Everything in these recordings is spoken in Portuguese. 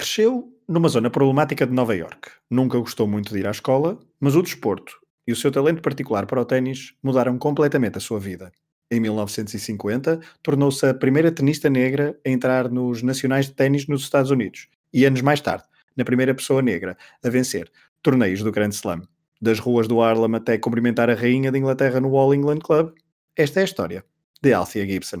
Cresceu numa zona problemática de Nova York. Nunca gostou muito de ir à escola, mas o desporto e o seu talento particular para o ténis mudaram completamente a sua vida. Em 1950, tornou-se a primeira tenista negra a entrar nos nacionais de ténis nos Estados Unidos e anos mais tarde, na primeira pessoa negra a vencer torneios do Grand Slam. Das ruas do Harlem até cumprimentar a rainha de Inglaterra no All England Club, esta é a história de Althea Gibson.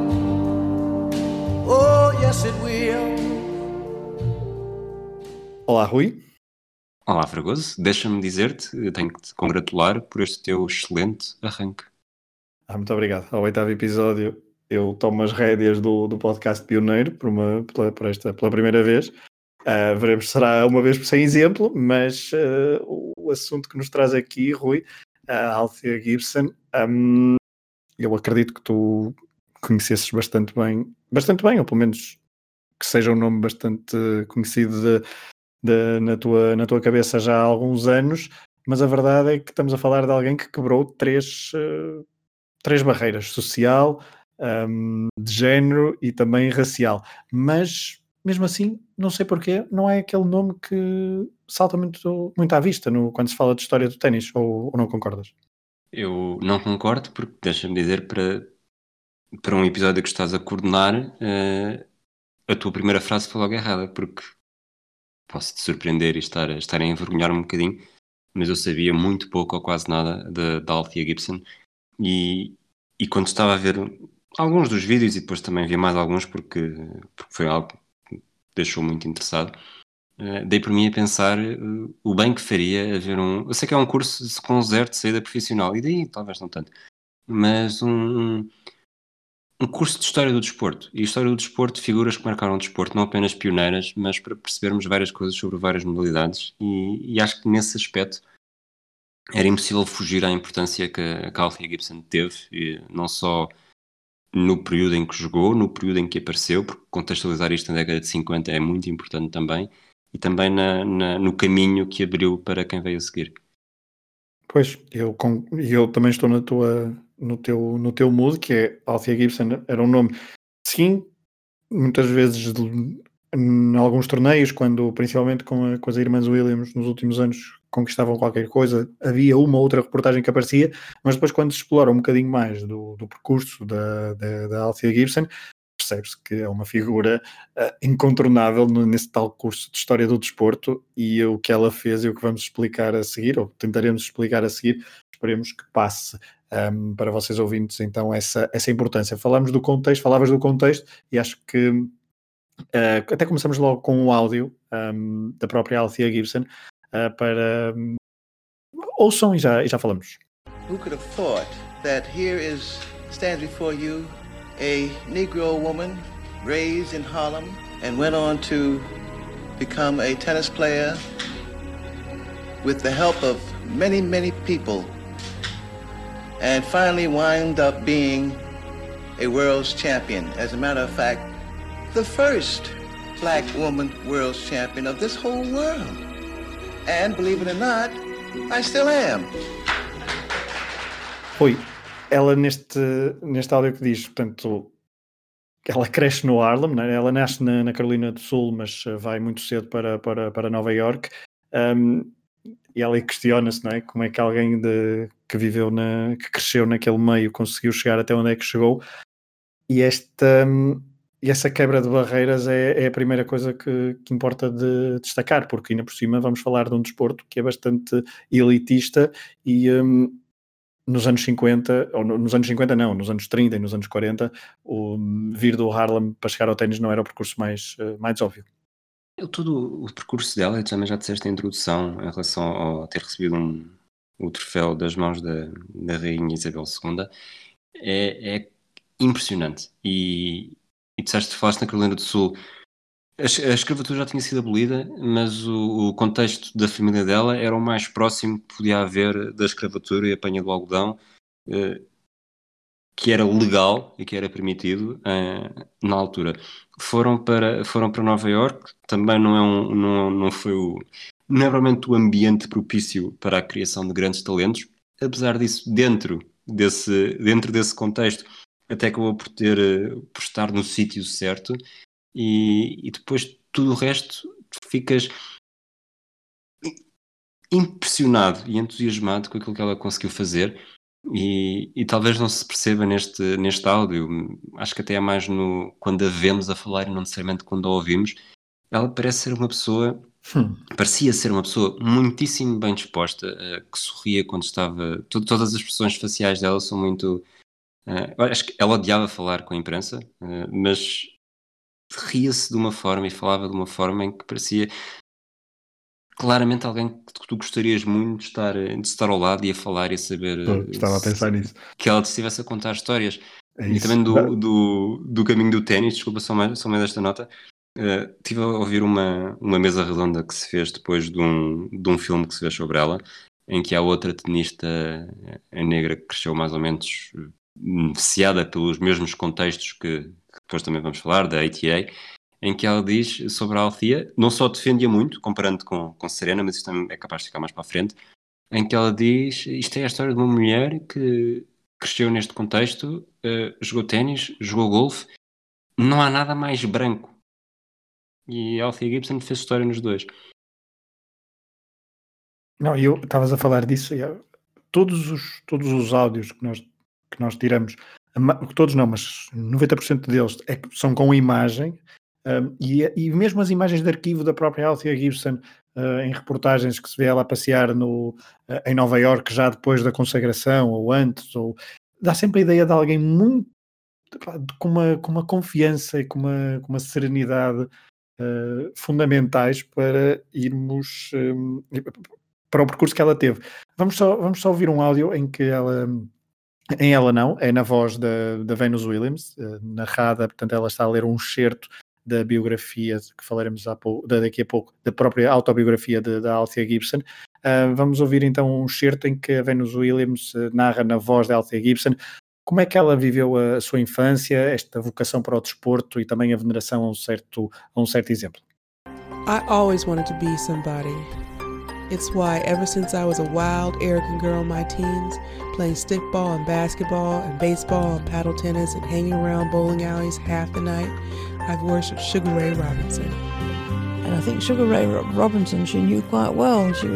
Oh, yes, it will. Olá, Rui. Olá, Fragoso. Deixa-me dizer-te, eu tenho que te congratular por este teu excelente arranque. Ah, muito obrigado. Ao oitavo episódio, eu tomo as rédeas do, do podcast Pioneiro por, uma, pela, por esta, pela primeira vez. Uh, veremos se será uma vez sem exemplo, mas uh, o assunto que nos traz aqui, Rui, a Althea Gibson, um, eu acredito que tu conhecesses bastante bem, bastante bem, ou pelo menos que seja um nome bastante conhecido de, de, na, tua, na tua cabeça já há alguns anos, mas a verdade é que estamos a falar de alguém que quebrou três, uh, três barreiras: social, um, de género e também racial. Mas mesmo assim, não sei porquê, não é aquele nome que salta muito, muito à vista no, quando se fala de história do ténis, ou, ou não concordas? Eu não concordo, porque deixa-me dizer, para, para um episódio que estás a coordenar, uh, a tua primeira frase foi logo errada, porque posso te surpreender e estar, estar a envergonhar um bocadinho, mas eu sabia muito pouco ou quase nada da Althea Gibson e, e quando estava a ver alguns dos vídeos e depois também vi mais alguns porque, porque foi algo que me deixou muito interessado, uh, dei por mim a pensar uh, o bem que faria haver um. Eu sei que é um curso com zero de saída profissional, e daí talvez não tanto, mas um curso de História do Desporto. E História do Desporto, figuras que marcaram o desporto, não apenas pioneiras, mas para percebermos várias coisas sobre várias modalidades. E, e acho que nesse aspecto era impossível fugir à importância que a, Althea Gibson teve, e não só no período em que jogou, no período em que apareceu, porque contextualizar isto na década de 50 é muito importante também, e também na, na, no caminho que abriu para quem veio a seguir. Pois, eu, com, eu também estou na tua, no, teu, no teu mood, que é Althea Gibson, era um nome, sim, muitas vezes em alguns torneios, quando principalmente com, a, com as irmãs Williams nos últimos anos conquistavam qualquer coisa, havia uma outra reportagem que aparecia, mas depois quando se explora um bocadinho mais do, do percurso da, da, da Althea Gibson, percebe-se que é uma figura uh, incontornável nesse tal curso de História do Desporto e o que ela fez e o que vamos explicar a seguir, ou tentaremos explicar a seguir, esperemos que passe um, para vocês ouvintes então essa, essa importância. Falamos do contexto, falavas do contexto e acho que uh, até começamos logo com o áudio um, da própria Althea Gibson, uh, para. Um, ouçam e já, e já falamos. Who could have thought that here is stands before you a Negro woman raised in Harlem and went on to become a tennis player with the help of many, many people and finally wind up being a world's champion. As a matter of fact, the first black woman world's champion of this whole world. And believe it or not, I still am. Oi, ela neste, neste áudio que diz, portanto, ela cresce no Harlem, né? ela nasce na, na, Carolina do Sul, mas eh, vai muito cedo para, para, para Nova York. Um, e ela questiona-se, não é? Como é que alguém de, que viveu na, que cresceu naquele meio conseguiu chegar até onde é que chegou? E esta, hum, e essa quebra de barreiras é, é a primeira coisa que, que, importa de destacar, porque ainda por cima vamos falar de um desporto que é bastante elitista e um, nos anos 50, ou nos anos 50 não, nos anos 30 e nos anos 40, o vir do Harlem para chegar ao ténis não era o percurso mais, eh, mais óbvio. Eu, todo o percurso dela, também já disseste a introdução em relação a ter recebido um, o troféu das mãos da, da Rainha Isabel II, é, é impressionante. E, e disseste, falaste na Carolina do Sul, a, a escravatura já tinha sido abolida, mas o, o, contexto da família dela era o mais próximo que podia haver da escravatura e apanha do algodão, uh, que era legal e que era permitido uh, na altura. Foram para, foram para Nova York, também não, é um, não, não foi o. Não é realmente o ambiente propício para a criação de grandes talentos, apesar disso, dentro desse, dentro desse contexto, até acabou por ter por estar no sítio certo e, e depois tudo o resto ficas impressionado e entusiasmado com aquilo que ela conseguiu fazer e, e, talvez não se perceba neste, neste áudio, acho que até é mais no, quando a vemos a falar e não necessariamente quando a ouvimos, ela parece ser uma pessoa, hum. parecia ser uma pessoa muitíssimo bem disposta, uh, que sorria quando estava, todas as expressões faciais dela são muito, uh, acho que ela odiava falar com a imprensa, uh, mas ria-se de uma forma e falava de uma forma em que parecia claramente alguém que tu gostarias muito de estar, de estar ao lado e a falar e a saber. estava a pensar nisso. Que ela estivesse a contar histórias. É e também do, do, do caminho do ténis, desculpa só mais, só mais desta nota. Uh, tive a ouvir uma, uma mesa redonda que se fez depois de um, de um filme que se fez sobre ela, em que há outra tenista a negra que cresceu mais ou menos viciada pelos mesmos contextos que, depois também vamos falar, da ATA, em que ela diz sobre a Althea, não só defendia muito, comparando com, com Serena, mas isto também é capaz de ficar mais para a frente, em que ela diz, isto é a história de uma mulher que cresceu neste contexto, uh, jogou ténis, jogou golfe, não há nada mais branco. E a Althea Gibson fez história nos dois. Não, eu estavas a falar disso, todos os, todos os áudios que nós, que nós tiramos todos não, mas 90% deles é, são com imagem, um, e, e, mesmo as imagens de arquivo da própria Althea Gibson uh, em reportagens que se vê ela passear no, uh, em Nova York já depois da consagração ou antes, ou, dá sempre a ideia de alguém muito com uma, com uma confiança e com uma, com uma serenidade uh, fundamentais para irmos um, para o percurso que ela teve. Vamos só, vamos só ouvir um áudio em que ela em ela não, é na voz da, da Venus Williams, uh, narrada, portanto ela está a ler um excerto da biografia que falaremos pouco, daqui a pouco, da própria autobiografia da Althea Gibson. Uh, vamos ouvir então um excerto em que a Venus Williams narra na voz da Althea Gibson como é que ela viveu a, a, sua infância, esta vocação para o desporto e também a veneração a um certo, a um certo exemplo. I always wanted to be somebody. It's why, ever since I was a wild, arrogant girl in my teens, playing stickball and basketball and baseball and paddle tennis and hanging around bowling alleys half the night, I've worshipped Sugar Ray Robinson. And I think Sugar Ray Robinson she knew quite well. She,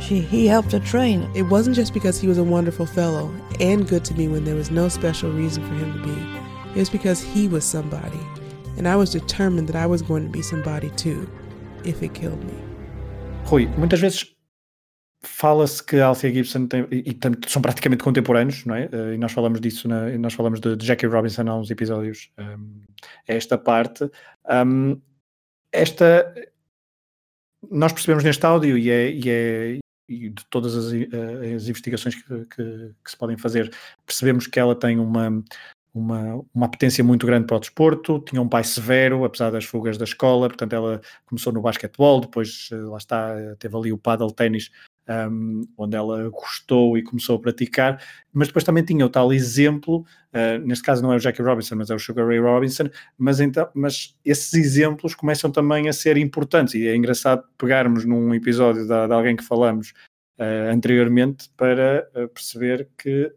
she, he helped her train. It wasn't just because he was a wonderful fellow and good to me when there was no special reason for him to be. It was because he was somebody, and I was determined that I was going to be somebody too, if it killed me. Rui, muitas vezes fala-se que Althea Gibson tem, e, e, são praticamente contemporâneos, não é? Eh, e nós falamos disso, na, nós falamos de, de, Jackie Robinson há uns episódios um, ehm, esta parte. Um, esta nós percebemos neste áudio e, é, e, é, e de todas as, eh, as investigações que, que, que, se podem fazer, percebemos que ela tem uma, uma, uma apetência muito grande para o desporto, tinha um pai severo, apesar das fugas da escola, portanto ela começou no basquetebol, depois eh, lá está, teve ali o paddle ténis, um, onde ela gostou e começou a praticar, mas depois também tinha o tal exemplo, uh, neste caso não é o Jackie Robinson, mas é o Sugar Ray Robinson, mas, então, mas esses exemplos começam também a ser importantes, e é engraçado pegarmos num episódio de, de alguém que falamos uh, anteriormente para uh, perceber que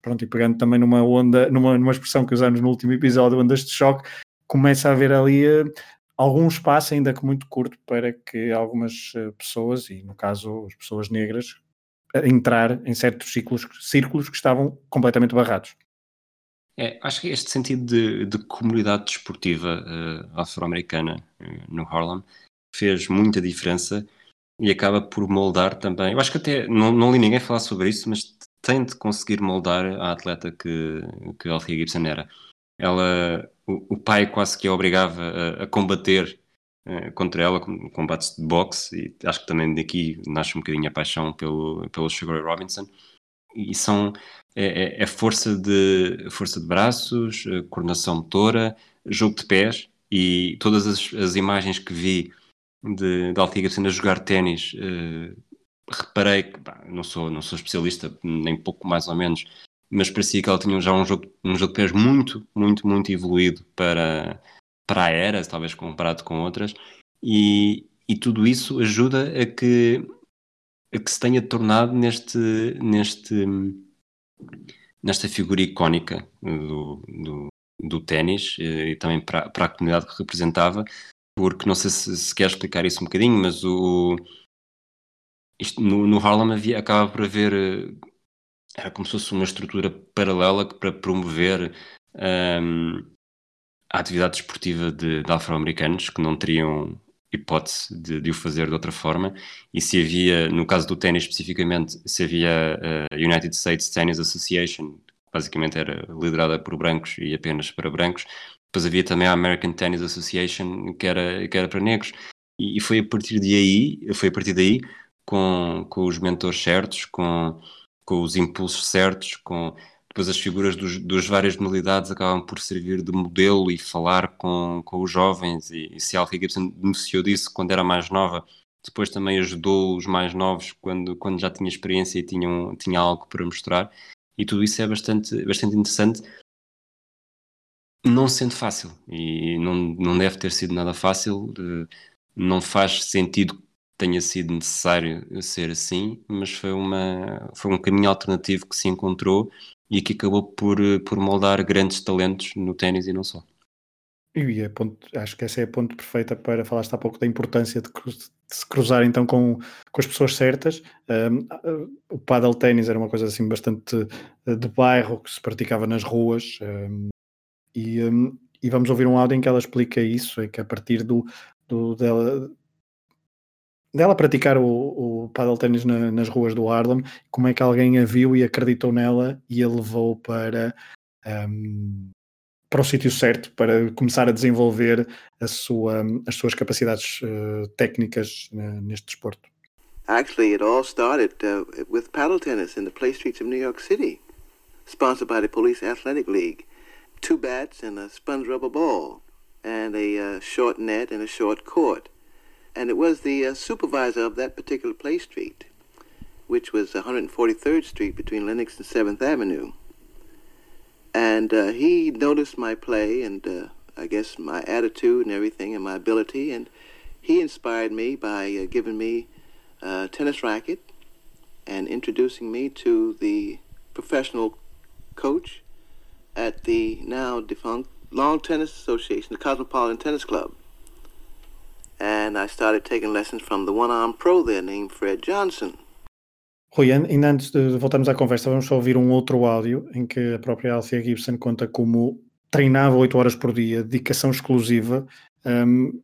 pronto, e pegando também numa onda, numa, numa expressão que usamos no último episódio, ondas de choque, começa a haver ali uh, algum espaço, ainda que muito curto, para que algumas uh, pessoas, e no caso as pessoas negras, uh, entrar em certos ciclos, círculos que estavam completamente barrados. É, acho que este sentido de, de comunidade desportiva afro-americana no Harlem fez muita diferença e acaba por moldar também. Eu acho que até não, não li ninguém falar sobre isso, mas tem de conseguir moldar a atleta que, que Althea Gibson era. Ela, o, o pai quase que a obrigava a, a combater uh, contra ela, com combates de boxe, e acho que também daqui nasce um bocadinho a paixão pelo, pelo Sugar Robinson. E são é, é, é força de força de braços, coordenação motora, jogo de pés, E todas as, as imagens que vi de, de Gibson a jogar ténis, uh, reparei que, bah, não, sou, não sou especialista, nem pouco mais ou menos, mas parecia que ela tinha já um jogo, um jogo de pés muito, muito, muito evoluído para, para a era, talvez comparado com outras, e, e tudo isso ajuda a que, a que se tenha tornado neste, neste, nesta figura icónica do, do, do ténis eh, e também para, para a comunidade que representava, porque não sei se, se quer explicar isso um bocadinho, mas o, isto, no, no Harlem havia, acaba por haver eh, era como se fosse uma estrutura paralela para promover um, a atividade desportiva de, de afro-americanos que não teriam hipótese de, de, o fazer de outra forma. E se havia, no caso do ténis especificamente, se havia a United States Tennis Association, que basicamente era liderada por brancos e apenas para brancos, depois havia também a American Tennis Association que era, que era para negros. E, e foi a partir de aí, foi a partir daí com, com os mentores certos, com, com os impulsos certos, com depois as figuras dos, das várias modalidades acabam por servir de modelo e falar com, com os jovens e, e se a Alfie Gibson beneficiou disso quando era mais nova, depois também ajudou os mais novos quando, quando já tinha experiência e tinham, tinha algo para mostrar. E tudo isso é bastante, bastante interessante. Não sendo fácil e não, não deve ter sido nada fácil eh, não faz sentido tenha sido necessário ser assim, mas foi, uma, foi um caminho alternativo que se encontrou e que acabou por, por moldar grandes talentos no ténis e não só. E é ponto, acho que essa é a ponto perfeita para falaste há pouco da importância de, de se cruzar então com, com as pessoas certas. Um, o paddle ténis era uma coisa assim bastante eh, de bairro que se praticava nas ruas um, e, um, e, vamos ouvir um áudio em que ela explica isso, é que a partir do, do dela, dela praticar o, o paddle ténis na, nas ruas do Harlem, como é que alguém a viu e acreditou nela e a levou para, um, para o sítio certo, para começar a desenvolver a sua, as suas capacidades uh, técnicas uh, neste desporto. Actually, it all started uh, with paddle tennis in the play streets of New York City, sponsored by the Police Athletic League. Two bats and a sponge rubber ball, and a uh, short net and a short court. And it was the uh, supervisor of that particular play street, which was 143rd Street between Lenox and 7th Avenue. And uh, he noticed my play and uh, I guess my attitude and everything and my ability, and he inspired me by uh, giving me a tennis racket and introducing me to the professional coach at the now defunct Long Tennis Association, the Cosmopolitan Tennis Club and I started taking lessons from the one-arm pro there named Fred Johnson. Rui, ainda antes de voltarmos à conversa, vamos só ouvir um outro áudio em que a própria Alcia Gibson conta como treinava 8 horas por dia, dedicação exclusiva, um,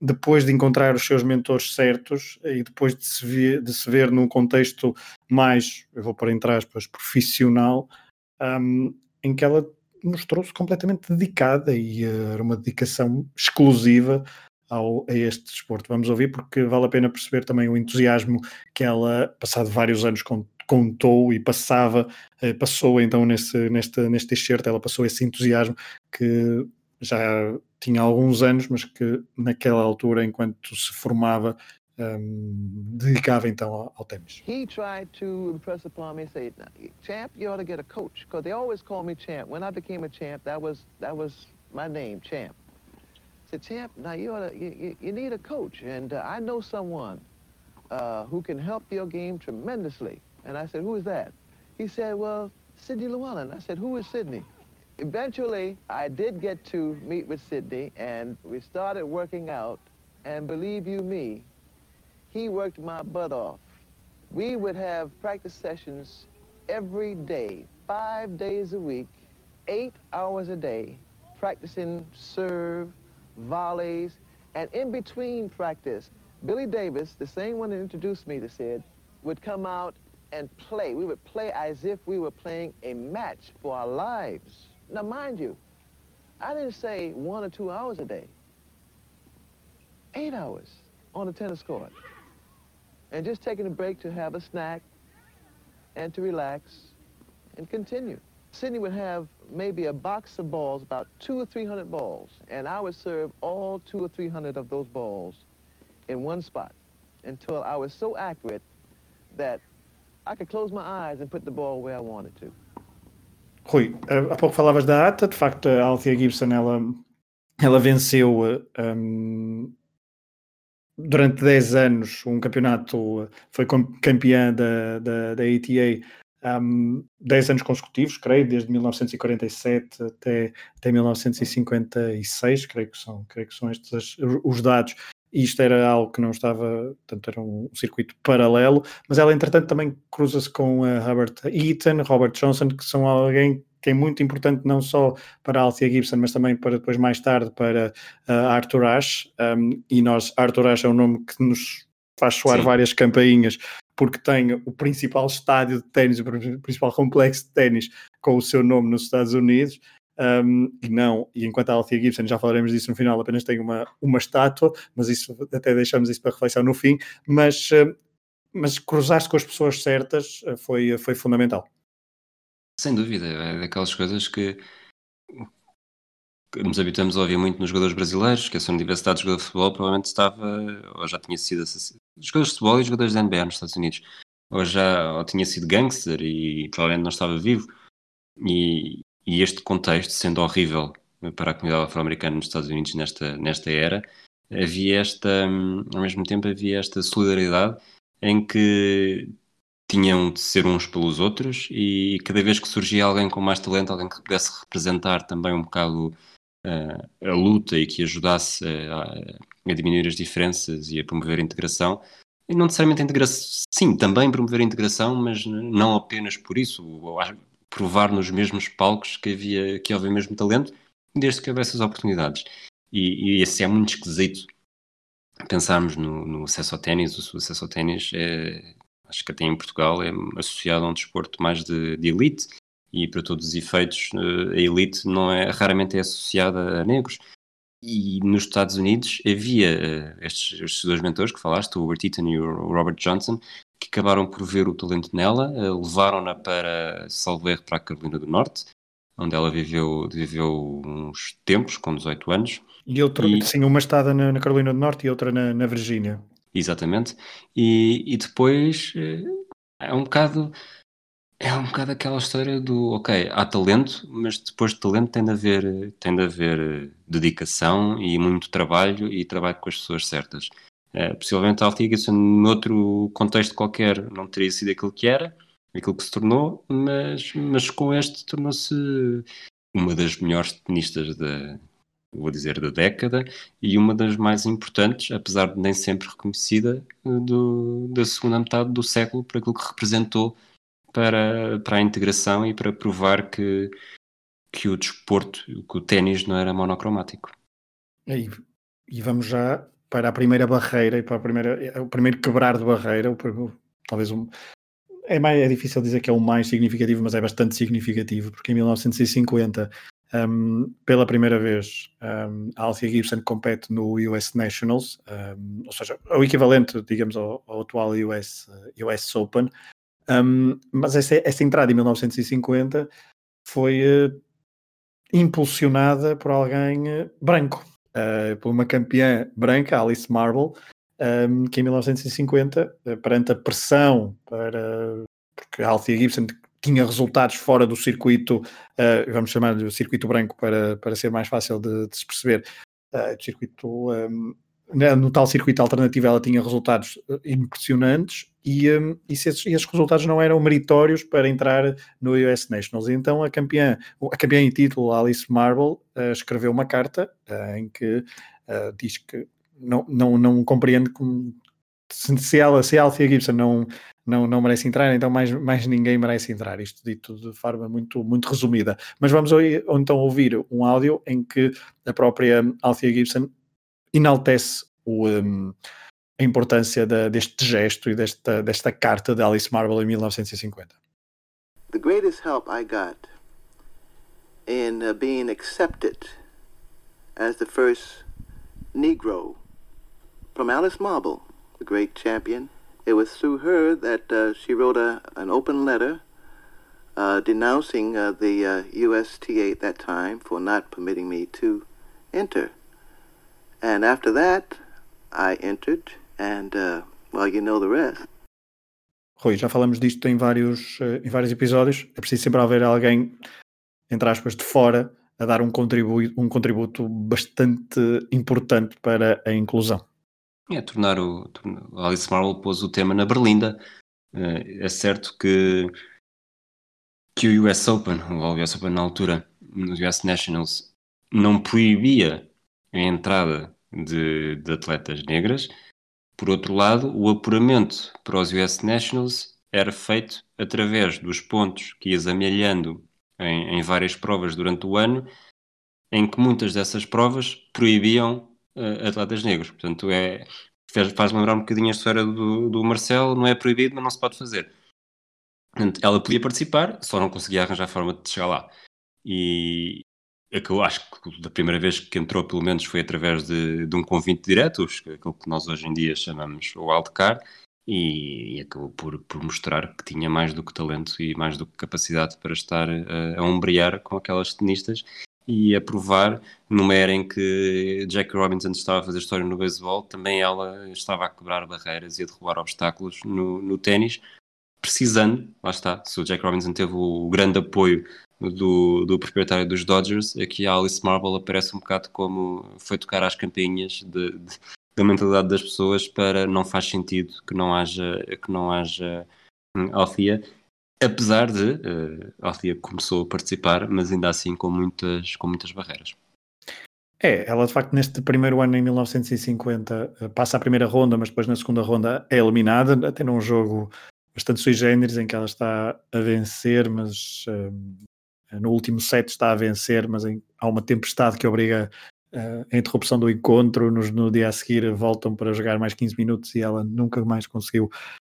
depois de encontrar os seus mentores certos e depois de se, ver, de se ver num contexto mais, eu vou pôr entre aspas, profissional, um, em que ela mostrou-se completamente dedicada e uh, era uma dedicação exclusiva ao, a este desporto. Vamos ouvir porque vale a pena perceber também o entusiasmo que ela, passado vários anos, contou e passava, eh, passou então nesse, neste, neste ela passou esse entusiasmo que já tinha alguns anos, mas que naquela altura, enquanto se formava, um, dedicava então ao, ao ténis. He tried to impress upon me, say, champ, you ought to get a coach, because they always call me champ. When I became a champ, that was that was my name, champ. Said, champ, now you, you, you need a coach, and uh, I know someone uh, who can help your game tremendously. And I said, who is that? He said, well, Sidney Llewellyn. I said, who is Sidney? Eventually, I did get to meet with Sidney, and we started working out, and believe you me, he worked my butt off. We would have practice sessions every day, five days a week, eight hours a day, practicing serve, volleys, and in between practice, Billy Davis, the same one that introduced me to Sid, would come out and play. We would play as if we were playing a match for our lives. Now, mind you, I didn't say one or two hours a day. Eight hours on the tennis court. And just taking a break to have a snack and to relax and continue. Sydney would have maybe a box of balls, about two or three hundred balls, and I would serve all two or three hundred of those balls in one spot until I was so accurate that I could close my eyes and put the ball where I wanted to. Rui, há pouco falavas da ATA, de facto a Althea Gibson ela, ela venceu um, durante 10 anos um campeonato, foi campeã da, da, da ATA um, 10 anos consecutivos, creio, desde 1947 até, até 1956, creio que são, creio que são estes os dados. E isto era algo que não estava, portanto, era um circuito paralelo, mas ela, entretanto, também cruza-se com a Robert Eaton, Robert Johnson, que são alguém que é muito importante não só para a Althea Gibson, mas também para depois mais tarde para uh, Arthur Ashe. Um, e nós, Arthur Ashe é um nome que nos faz soar Sim. várias campainhas, porque tem o principal estádio de ténis, o principal complexo de ténis com o seu nome nos Estados Unidos. Um, e não, e enquanto a Althea Gibson, já falaremos disso no final, apenas tem uma, uma estátua, mas isso até deixamos isso para reflexão no fim, mas, uh, mas cruzar-se com as pessoas certas uh, foi, foi fundamental. Sem dúvida, é daquelas coisas que, nos habituamos a ouvir muito nos jogadores brasileiros, que essa universidade de jogador de futebol provavelmente estava, ou já tinha sido jogadores de futebol e jogadores da NBA nos Estados Unidos, ou já ou tinha sido gangster e provavelmente não estava vivo. E, e este contexto, sendo horrível para a comunidade afro-americana nos Estados Unidos nesta, nesta era, havia esta, ao mesmo tempo havia esta solidariedade em que tinham de ser uns pelos outros e cada vez que surgia alguém com mais talento, alguém que pudesse representar também um bocado a luta e que ajudasse a, a, diminuir as diferenças e a promover a integração, e não necessariamente a integração, sim, também promover a integração, mas não apenas por isso, provar nos mesmos palcos que havia, que havia o mesmo talento, desde que houvesse as oportunidades. E, e esse é muito esquisito pensarmos no, no acesso ao ténis, o acesso ao ténis é, acho que até em Portugal é associado a um desporto mais de, de elite e para todos os efeitos eh, a elite não é raramente é associada a negros e nos Estados Unidos havia uh, estes, estes, dois mentores que falaste, o Robert Eaton e o Robert Johnson, que acabaram por ver o talento nela, uh, levaram-na para Salver para a Carolina do Norte, onde ela viveu, viveu uns tempos, com 18 anos. E outra, e... sim, uma estada na, na, Carolina do Norte e outra na, na Virgínia. Exatamente. E, e depois é um bocado é um bocado aquela história do ok, há talento, mas depois de talento tem de haver, tem de haver dedicação e muito trabalho e trabalho com as pessoas certas. É, possivelmente a Altigason, noutro contexto qualquer, não teria sido aquilo que era, aquilo que se tornou, mas, mas com este tornou-se uma das melhores tenistas da, vou dizer, da década e uma das mais importantes, apesar de nem sempre reconhecida, do, da segunda metade do século por aquilo que representou para, para a integração e para provar que, que o desporto, que o ténis não era monocromático. E, e vamos já para a primeira barreira e para a primeira, o primeiro quebrar de barreira, o, talvez um, é, mais, é difícil dizer que é o mais significativo, mas é bastante significativo, porque em 1950 um, pela primeira vez, um, a Althea Gibson compete no US Nationals, um, ou seja, o equivalente, digamos, ao, ao atual US, US Open. Mas essa, essa, entrada em 1950 foi uh, impulsionada por alguém uh, branco, uh, por uma campeã branca, Alice Marble, que em 1950, uh, perante a pressão para porque Althea Gibson tinha resultados fora do circuito, vamos chamar-lhe o circuito branco para, para ser mais fácil de, de se perceber, circuito, um, no tal circuito alternativo ela tinha resultados eh, impressionantes e, um, e, esses, esses, resultados não eram meritórios para entrar no US Nationals. Então a campeã, a campeã em título, Alice Marble, uh, escreveu uma carta em que diz que não, não, não compreende como se, ela, se a Althea Gibson não, não, não merece entrar, então mais, mais ninguém merece entrar. Isto dito de forma muito, muito resumida. Mas vamos então ouvir um áudio em que a própria Althea Gibson enaltece o, um, a importância deste gesto e desta, desta carta de Alice Marble em 1950. The greatest help I got in uh, being accepted as the first Negro from Alice Marble the great champion. It was through her that uh, she wrote a, an open letter uh, denouncing uh, the uh, USTA at that time for not permitting me to enter. And after that, I entered, and uh, well, you know the rest. Rui, já falamos disto em vários, eh, em vários episódios. É preciso sempre haver alguém, entre aspas, de fora a dar um contributo, um contributo bastante importante para a inclusão. É, tornar o, Alice Marvel pôs o tema na berlinda. Eh, é certo que, que o US Open, o US Open na altura, nos US Nationals, não proibia a entrada de, de atletas negras. Por outro lado, o apuramento para os US Nationals era feito através dos pontos que ias amelhando em, em várias provas durante o ano, em que muitas dessas provas proibiam uh, atletas negros. Portanto, é, faz lembrar um bocadinho a história do, do Marcelo, não é proibido, mas não se pode fazer. Portanto, ela podia participar, só não conseguia arranjar forma de chegar lá. E é que eu acho que da primeira vez que entrou, pelo menos, foi através de, de um convite direto, aquilo que nós hoje em dia chamamos o wildcard, e, e acabou por, por mostrar que tinha mais do que talento e mais do que capacidade para estar a, a ombrear com aquelas tenistas e a provar, numa era em que Jackie Robinson estava a fazer história no beisebol, também ela estava a quebrar barreiras e a derrubar obstáculos no, no ténis, precisando, lá está, se o Jack Robinson teve o grande apoio do, do proprietário dos Dodgers, aqui a Alice Marble aparece um bocado como foi tocar às campainhas de, de da mentalidade das pessoas para não faz sentido que não haja, que não haja hum, Althea, apesar de uh, Althea começou a participar, mas ainda assim com muitas, com muitas barreiras. É, ela de facto neste primeiro ano em 1950 eh, passa a primeira ronda, mas depois na segunda ronda é eliminada, até num jogo bastante sui generis em que ela está a vencer, mas uh, no último set está a vencer, mas em, há uma tempestade que obriga uh, a interrupção do encontro, nos, no dia a seguir voltam para jogar mais 15 minutos e ela nunca mais conseguiu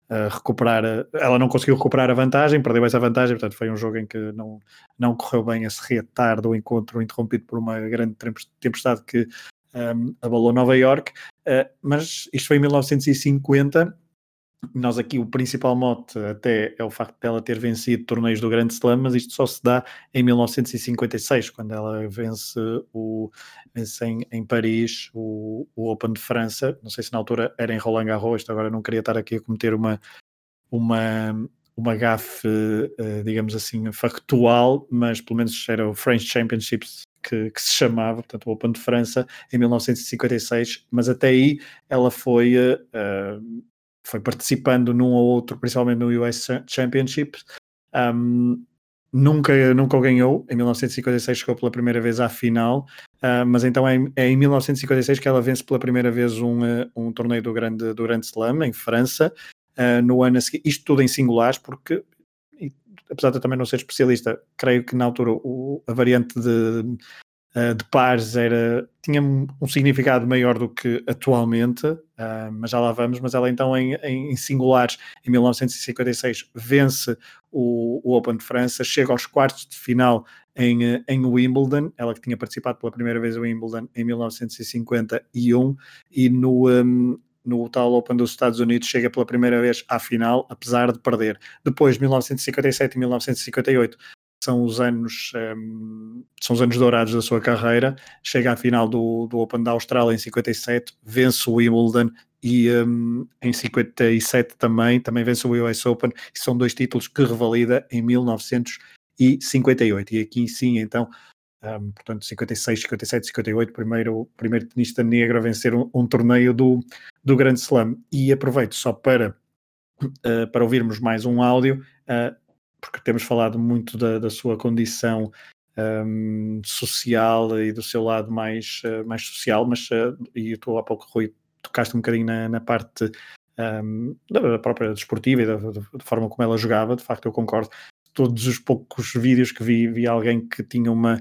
uh, recuperar, a, ela não conseguiu recuperar a vantagem, perdeu essa vantagem, portanto foi um jogo em que não, não correu bem a se reatar do encontro, interrompido por uma grande tempestade que um, abalou Nova York, uh, mas isto foi em 1950 nós aqui o principal mote até é o facto dela ter vencido torneios do Grande Slam, mas isto só se dá em 1956, quando ela vence, o, vence em, em Paris o, o, Open de França. Não sei se na altura era em Roland Garros, agora não queria estar aqui a cometer uma, uma, uma gafe, uh, digamos assim, factual, mas pelo menos era o French Championships que, que, se chamava, portanto, o Open de França, em 1956, mas até aí ela foi uh, foi participando num ou outro, principalmente no US Championship. Um, nunca, nunca o ganhou. Em 1956 chegou pela primeira vez à final, uh, mas então é, é, em 1956 que ela vence pela primeira vez um, uh, um torneio do Grande, do Grande Slam em França. Uh, no ano a seguir, isto tudo em singulares, porque apesar de eu também não ser especialista, creio que na altura o, a variante de uh, de pares era, tinha um significado maior do que atualmente, uh, mas já lá vamos. Mas ela então em, em singulares, em 1956, vence o, o, Open de França, chega aos quartos de final em, eh, em Wimbledon, ela que tinha participado pela primeira vez em Wimbledon em 1951, e no, um, no tal Open dos Estados Unidos chega pela primeira vez à final, apesar de perder. Depois, 1957 e 1958, são os anos um, são os anos dourados da sua carreira. Chega à final do, do Open da Austrália em 57, vence o Wimbledon e um, em 57 também, também vence o US Open, e são dois títulos que revalida em 1958. E aqui sim, então, um, portanto, 56, 57, 58, primeiro, primeiro tenista negro a vencer um, um torneio do, do Grand Slam. E aproveito só para, uh, para ouvirmos mais um áudio. Uh, porque temos falado muito da, da sua condição um, social e do seu lado mais, uh, mais social, mas uh, e tu há pouco, Rui, tocaste um bocadinho na, na parte um, da própria desportiva e da, da, forma como ela jogava, de facto eu concordo. Todos os poucos vídeos que vi, vi alguém que tinha uma,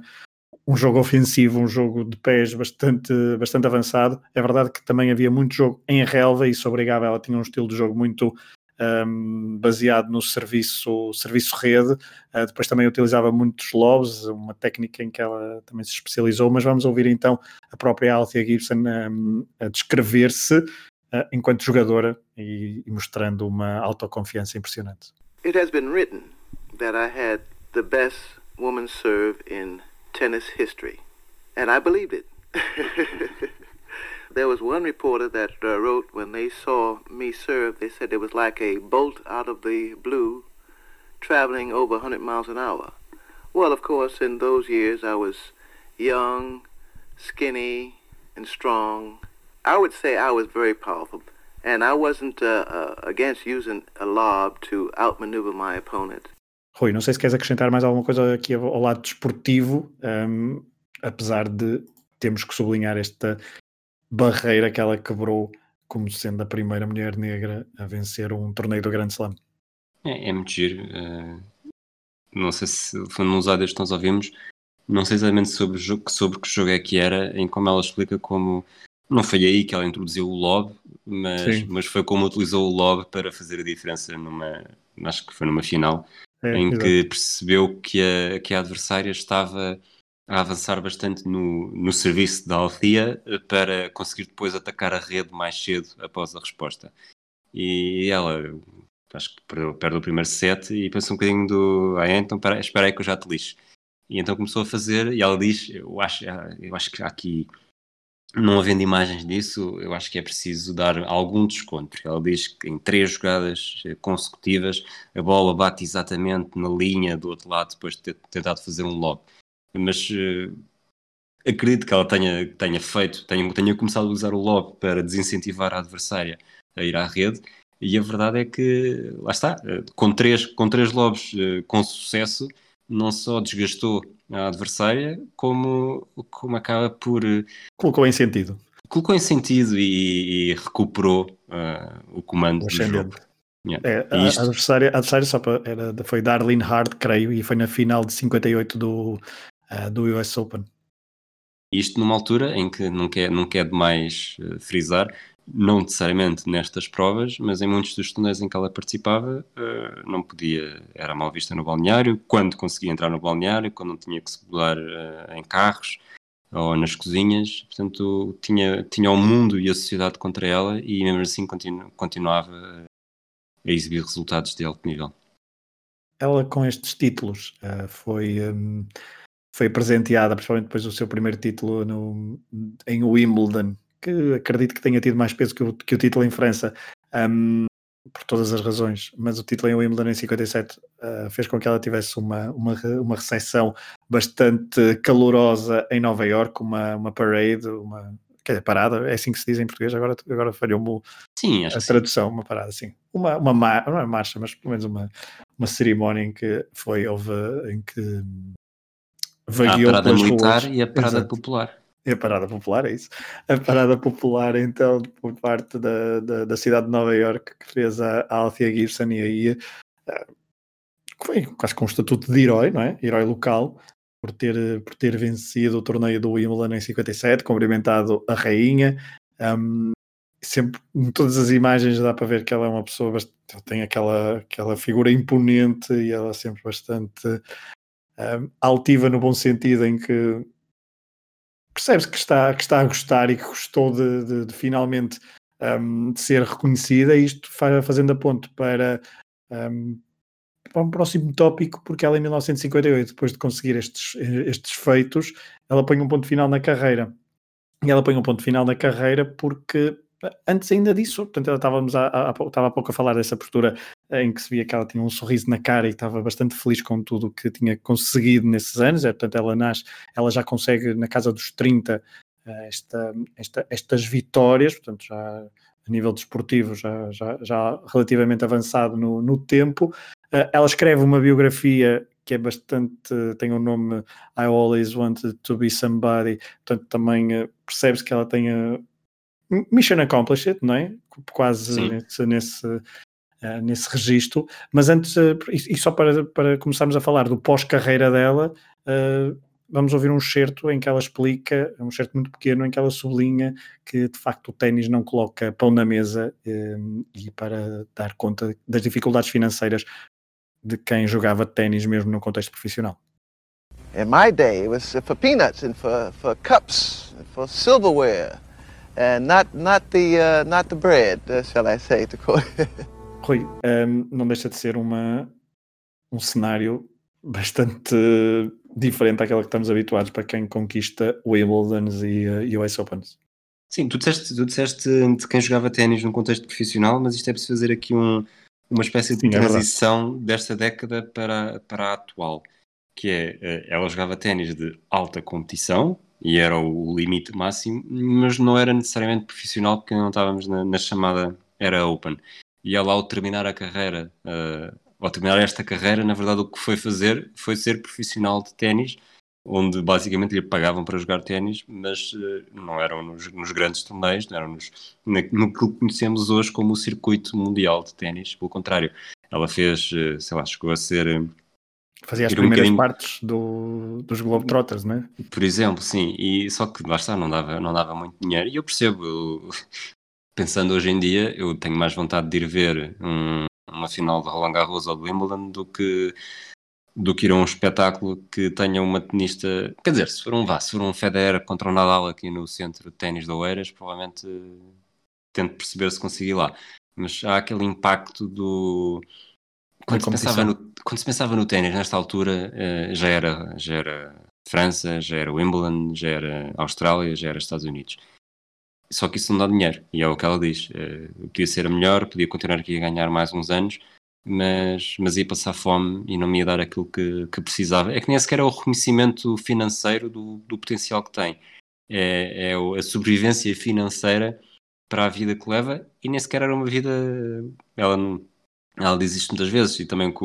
um jogo ofensivo, um jogo de pés bastante, bastante avançado. É verdade que também havia muito jogo em relva e isso obrigava, ela tinha um estilo de jogo muito um, baseado no serviço, serviço rede. Uh, depois também utilizava muitos lobs, uma técnica em que ela também se especializou. Mas vamos ouvir então a própria Althea Gibson um, a descrever-se uh, enquanto jogadora e, e mostrando uma autoconfiança impressionante. It has been written that I had the best woman serve in tennis history. And I it. there was one reporter that uh, wrote when they saw me serve, they said it was like a bolt out of the blue traveling over 100 miles an hour. Well, of course, in those years I was young, skinny, and strong. I would say I was very powerful. And I wasn't uh, uh, against using a lob to outmaneuver my opponent. Rui, não sei se queres acrescentar mais alguma coisa aqui ao lado desportivo, um, apesar de termos que sublinhar esta barreira que ela quebrou como sendo a primeira mulher negra a vencer um torneio do Grande Slam. É, é muito giro. Uh, não sei se foi nos áudios que nós ouvimos, não sei exatamente sobre, sobre que jogo é que era, em como ela explica como não foi aí que ela introduziu o lob, mas, mas foi como utilizou o lob para fazer a diferença numa, acho que foi numa final, é, em exatamente. que percebeu que a, que a adversária estava a avançar bastante no, no serviço da Althea para conseguir depois atacar a rede mais cedo após a resposta. E ela, acho que perde o primeiro set e pensa um bocadinho do ah, é, então espera aí que eu já te lixo. E então começou a fazer, e ela diz: Eu acho, eu acho que aqui, não havendo imagens disso, eu acho que é preciso dar algum desconto. Ela diz que em três jogadas consecutivas a bola bate exatamente na linha do outro lado depois de ter tentado fazer um lob mas uh, acredito que ela tenha, tenha feito, tenha, tenha começado a usar o lob para desincentivar a adversária a ir à rede. E a verdade é que, lá está, eh, com três, com três lobos uh, com sucesso, não só desgastou a adversária, como, como acaba por. Colocou em sentido. Colocou em sentido e, e recuperou uh, o comando o do jogo. Yeah. É, a, isto... a, adversária, a adversária só para, era, foi Darlene Hard, creio, e foi na final de 58 do, uh, do US Open. Isto numa altura em que não quer, não quer demais uh, frisar, não necessariamente nestas provas, mas em muitos dos torneios em que ela participava, uh, não podia, era mal vista no balneário, quando conseguia entrar no balneário, quando não tinha que se mudar em carros ou nas cozinhas, portanto tinha, tinha o mundo e a sociedade contra ela e mesmo assim continu, continuava a exibir resultados de alto nível. Ela com estes títulos foi um, foi presenteada, principalmente depois do seu primeiro título no, em Wimbledon, que acredito que tenha tido mais peso que o, que o título em França, um, por todas as razões, mas o título em Wimbledon em 57 uh, fez com que ela tivesse uma, uma, uma recepção bastante calorosa em Nova York, uma, uma parade, uma quer parada, é assim que se diz em português, agora, agora falhou-me a tradução, sim. uma parada assim, uma, uma, não é marcha, mas pelo menos uma, uma cerimónia em que foi, houve, em que vagueou a parada militar ruas. e a parada Exato. popular. E a parada popular, é isso. A parada popular, então, por parte da, da, da cidade de Nova York, que fez a, a Althea Gibson e aí uh, foi quase com um estatuto de herói, não é? Herói local, por ter, por ter vencido o torneio do Wimbledon em 57, cumprimentado a rainha. Um, sempre, em todas as imagens dá para ver que ela é uma pessoa bastante, tem aquela, aquela figura imponente e ela é sempre bastante altiva no bom sentido em que percebe-se que está, que está a gostar e que gostou de, de, de finalmente um, de ser reconhecida, e isto fazendo a ponto para, um, para um próximo tópico, porque ela em 1958, depois de conseguir estes, estes feitos, ela põe um ponto final na carreira. E ela põe um ponto final na carreira porque antes ainda disso, portanto, estávamos a, a, estava há pouco a falar dessa postura em que se via que ela tinha um sorriso na cara e estava bastante feliz com tudo o que tinha conseguido nesses anos, é, portanto, ela nasce, ela já consegue na casa dos 30 eh, esta, esta, estas vitórias, portanto, já a nível desportivo, já, já, já relativamente avançado no, no tempo. Eh, ela escreve uma biografia que é bastante, tem o nome I Always Wanted to Be Somebody, portanto, também eh, percebe-se que ela tem mission accomplished, não é? Quase nesse, nesse, uh, nesse registro. Mas antes, uh, e, só para, para começarmos a falar do pós-carreira dela, uh, vamos ouvir um certo em que ela explica, um certo muito pequeno, em que ela sublinha que de facto o ténis não coloca pão na mesa e para dar conta das dificuldades financeiras de quem jogava ténis mesmo no contexto profissional. In my day, it was for peanuts and for, for cups, and for silverware and not not the uh, not the bread, uh, shall I say, to quote. Rui, um, não deixa de ser uma um cenário bastante diferente àquela que estamos habituados para quem conquista Wimbledon e uh, US Opens. Sim, tu disseste, tu disseste de quem jogava ténis num contexto profissional, mas isto é preciso fazer aqui um, uma espécie de Sim, é transição desta década para, para a atual, que é, eh, ela jogava ténis de alta competição, e era o limite máximo, mas não era necessariamente profissional, porque não estávamos na, na chamada era Open. E ela, ao terminar a carreira, uh, ao terminar esta carreira, na verdade, o que foi fazer foi ser profissional de ténis, onde basicamente lhe pagavam para jogar ténis, mas uh, não eram nos, nos, grandes torneios, não eram nos, no que conhecemos hoje como o circuito mundial de ténis. Pelo contrário, ela fez, uh, sei lá, chegou a ser. Fazia as ir primeiras partes do, dos Globetrotters, não é? Por exemplo, sim, e só que lá está, não dava, não dava muito dinheiro. E eu percebo, eu- pensando hoje em dia, eu tenho mais vontade de ir ver um- uma final de Roland Garros ou de Wimbledon do que, do que ir a um espetáculo que tenha uma tenista. Quer dizer, se for um vá, se for um Federer contra um Nadal aqui no centro de ténis de Oeiras, provavelmente tento perceber se consegui ir lá. Mas há aquele impacto do. Quando se, pensava no, quando se pensava no ténis nesta altura, eh, já, era, já era França, já era Wimbledon, já era Austrália, já era Estados Unidos. Só que isso não dá dinheiro, e é o que ela diz. Eu podia ser a melhor, podia continuar aqui a ganhar mais uns anos, mas, mas ia passar fome e não me ia dar aquilo que, que precisava. É que nem sequer é o reconhecimento financeiro do, do potencial que tem. É, é a sobrevivência financeira para a vida que leva, e nem sequer era uma vida. Ela não. Ela diz isto muitas vezes, e também que,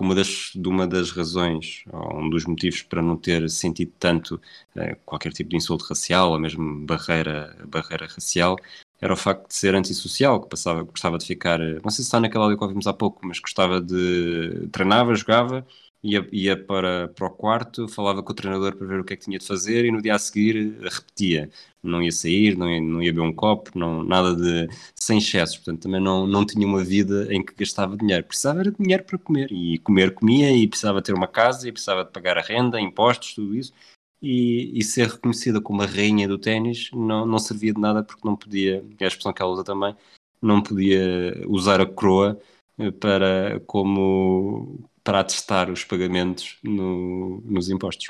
uma das, uma das razões, ou um dos motivos para não ter sentido tanto eh, qualquer tipo de insulto racial, ou mesmo barreira, barreira racial, era o facto de ser antissocial, que passava, gostava de ficar, eh, não sei se está naquela áudio que ouvimos há pouco, mas gostava de, treinava, jogava, ia, ia para, para o quarto, falava com o treinador para ver o que é que tinha de fazer, e no dia a seguir repetia. Não ia sair, não ia, não ia beber um copo, não, nada de, sem excessos, portanto também não, não tinha uma vida em que gastava dinheiro, precisava era de dinheiro para comer, e comer comia, e precisava ter uma casa, e precisava de pagar a renda, impostos, tudo isso, e, e ser reconhecida como a rainha do ténis não, não servia de nada porque não podia, é a expressão que ela usa também, não podia usar a coroa eh, para, como, para atestar os pagamentos no- nos impostos.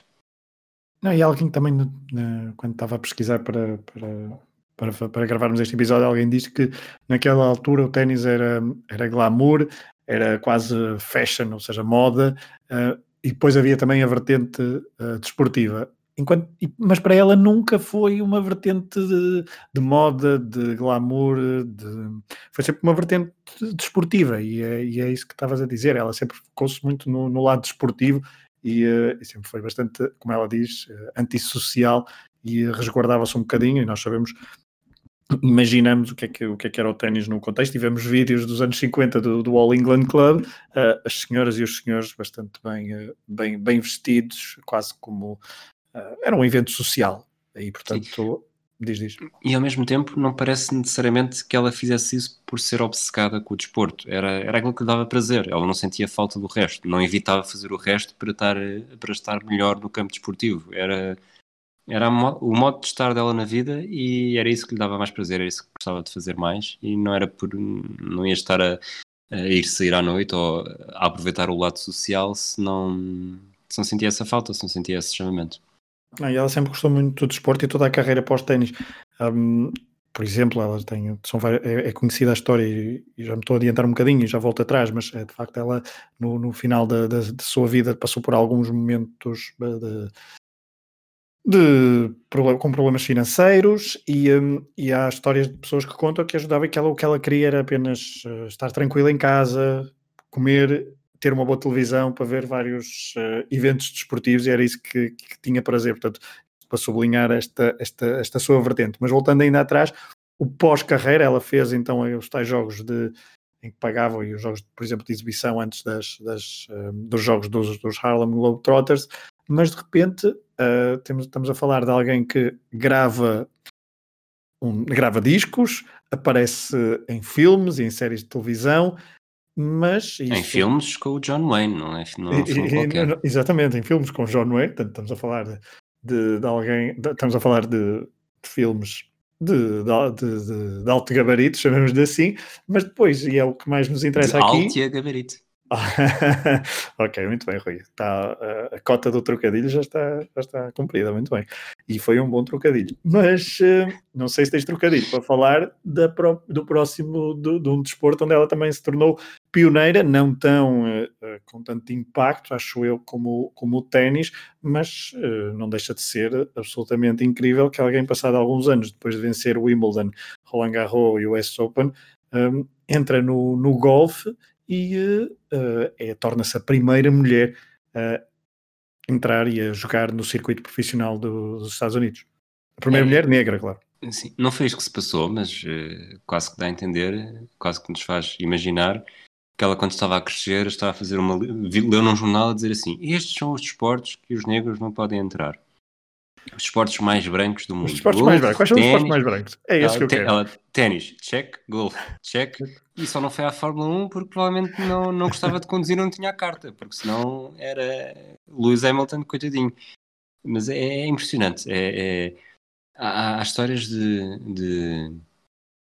Não, e alguém também, quando estava a pesquisar para, para, para, para gravarmos este episódio, alguém disse que naquela altura o ténis era, era glamour, era quase fashion, ou seja, moda, eh, e depois havia também a vertente eh, desportiva. Enquanto, mas para ela nunca foi uma vertente de, de moda, de glamour, de, foi sempre uma vertente desportiva, e é, e é isso que estavas a dizer. Ela sempre focou-se muito no, no lado desportivo e, eh, e sempre foi bastante, como ela diz, eh, antissocial e resguardava-se um bocadinho. E nós sabemos, imaginamos o que, é que, o que é que era o ténis no contexto. Tivemos vídeos dos anos 50 do, do All England Club, eh, as senhoras e os senhores bastante bem, eh, bem, bem vestidos, quase como era um evento social. E portanto, diz, diz. E ao mesmo tempo não parece necessariamente que ela fizesse isso por ser obcecada com o desporto. Era, era aquilo que lhe dava prazer. Ela não sentia falta do resto. Não evitava fazer o resto para estar, para estar melhor no campo desportivo. Era, era o modo de estar dela na vida e era isso que lhe dava mais prazer. Era isso que gostava de fazer mais. E não era por... Não ia estar a, a ir sair à noite ou a aproveitar o lado social se não, se não sentia essa falta, se não sentia esse chamamento. Ah, e ela sempre gostou muito do desporto e toda a carreira pós-ténis. Hum, por exemplo, ela tem, são, é, é conhecida a história e, já me estou a adiantar um bocadinho e já volto atrás, mas é, de facto ela no, no final da, da, da sua vida passou por alguns momentos eh, de, de com problemas financeiros e, hum, e há histórias de pessoas que contam que ajudava e que ela, o que ela queria era apenas eh, estar tranquila em casa, comer, ter uma boa televisão para ver vários eh, eventos desportivos e era isso que, que tinha prazer. Portanto, para sublinhar esta, esta, esta sua vertente. Mas voltando ainda atrás, o pós-carreira, ela fez então os tais jogos de em que pagavam e os jogos, por exemplo, de exibição antes das, das, eh, dos jogos dos, dos Harlem Globetrotters, mas de repente eh, temos, estamos a falar de alguém que grava, um, grava discos, aparece em filmes e em séries de televisão, mas Em isso- filmes com o John Wayne, não é, não é um exatamente, em filmes com John Wayne, portanto, estamos a falar de, de- de alguém, de- estamos a falar de, de filmes de, de, de- de- de alto gabarito, chamemos de assim, mas depois, e é o que mais nos De interessa aqui, alto e a gabarito. ok, muito bem, Rui. Está, a, a cota do trocadilho já está, já está cumprida, muito bem. E foi um bom trocadilho. Mas uh, não sei se tens trocadilho para falar da do próximo, do, de um desporto onde ela também se tornou pioneira, não tão uh, com tanto impacto, acho eu, como, como o ténis, mas não deixa de ser absolutamente incrível que alguém, passado alguns anos, depois de vencer o Wimbledon, Roland Garros e o US Open, um, entra no, no golfe e uh, é, torna-se a primeira mulher a entrar e a jogar no circuito profissional do, dos Estados Unidos. A primeira é, mulher negra, claro. Sim, não foi isso que se passou, mas uh, quase que dá a entender, quase que nos faz imaginar que ela, quando estava a crescer, estava a fazer uma. leu num jornal a dizer assim: Estes são os desportos que os negros não podem entrar. Os esportes mais brancos do mundo. Os esportes mais brancos. Quais são os esportes mais brancos? É esse que eu quero. Ténis, check. Golfe, check. E só não foi à Fórmula 1 porque provavelmente não, não gostava de conduzir não tinha a carta, porque senão era Lewis Hamilton, coitadinho. Mas é, é impressionante. É, é... Há, há, histórias de, de,